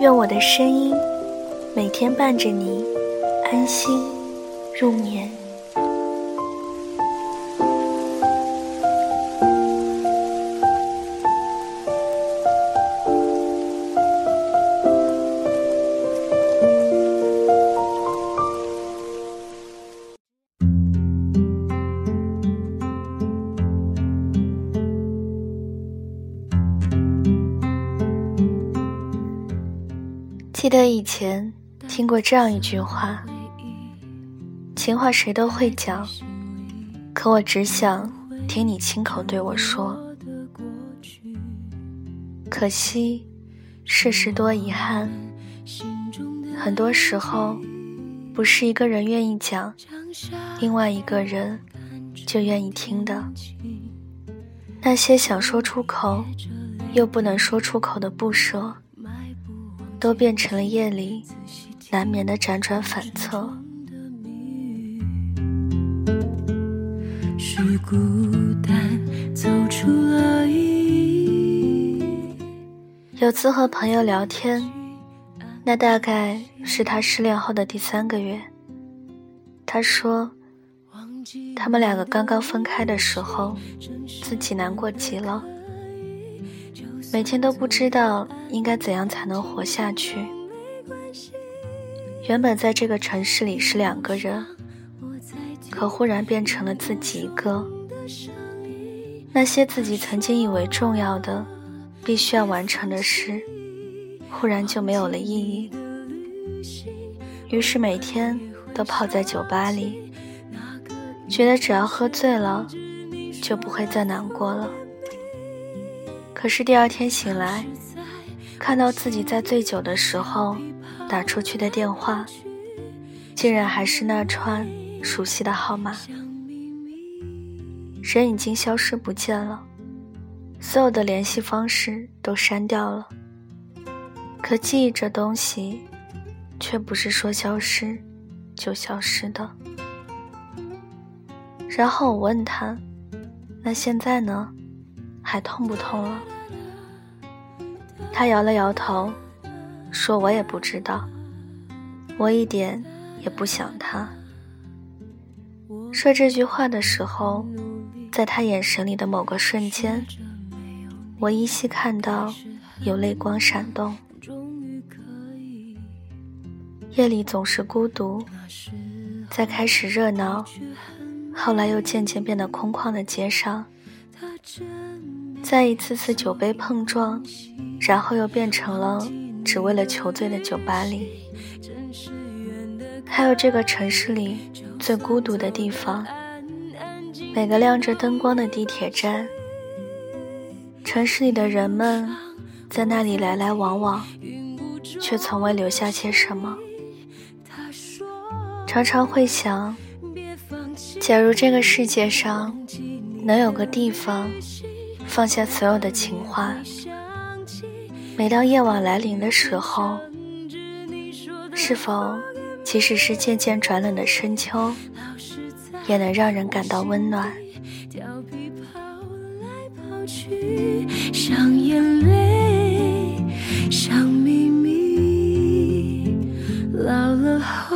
愿我的声音每天伴着你安心入眠。记得以前听过这样一句话：“情话谁都会讲，可我只想听你亲口对我说。”可惜，世事多遗憾，很多时候不是一个人愿意讲，另外一个人就愿意听的。那些想说出口又不能说出口的不舍。都变成了夜里难眠的辗转反侧。有次和朋友聊天，那大概是他失恋后的第三个月。他说，他们两个刚刚分开的时候，自己难过极了。每天都不知道应该怎样才能活下去。原本在这个城市里是两个人，可忽然变成了自己一个。那些自己曾经以为重要的、必须要完成的事，忽然就没有了意义。于是每天都泡在酒吧里，觉得只要喝醉了，就不会再难过了。可是第二天醒来，看到自己在醉酒的时候打出去的电话，竟然还是那串熟悉的号码。人已经消失不见了，所有的联系方式都删掉了。可记忆这东西，却不是说消失就消失的。然后我问他：“那现在呢？”还痛不痛了？他摇了摇头，说：“我也不知道，我一点也不想他。”说这句话的时候，在他眼神里的某个瞬间，我依稀看到有泪光闪动。夜里总是孤独，在开始热闹，后来又渐渐变得空旷的街上。在一次次酒杯碰撞，然后又变成了只为了求醉的酒吧里，还有这个城市里最孤独的地方，每个亮着灯光的地铁站，城市里的人们在那里来来往往，却从未留下些什么。常常会想，假如这个世界上能有个地方。放下所有的情话。每当夜晚来临的时候，是否即使是渐渐转冷的深秋，也能让人感到温暖？像眼泪，像秘密，老了后。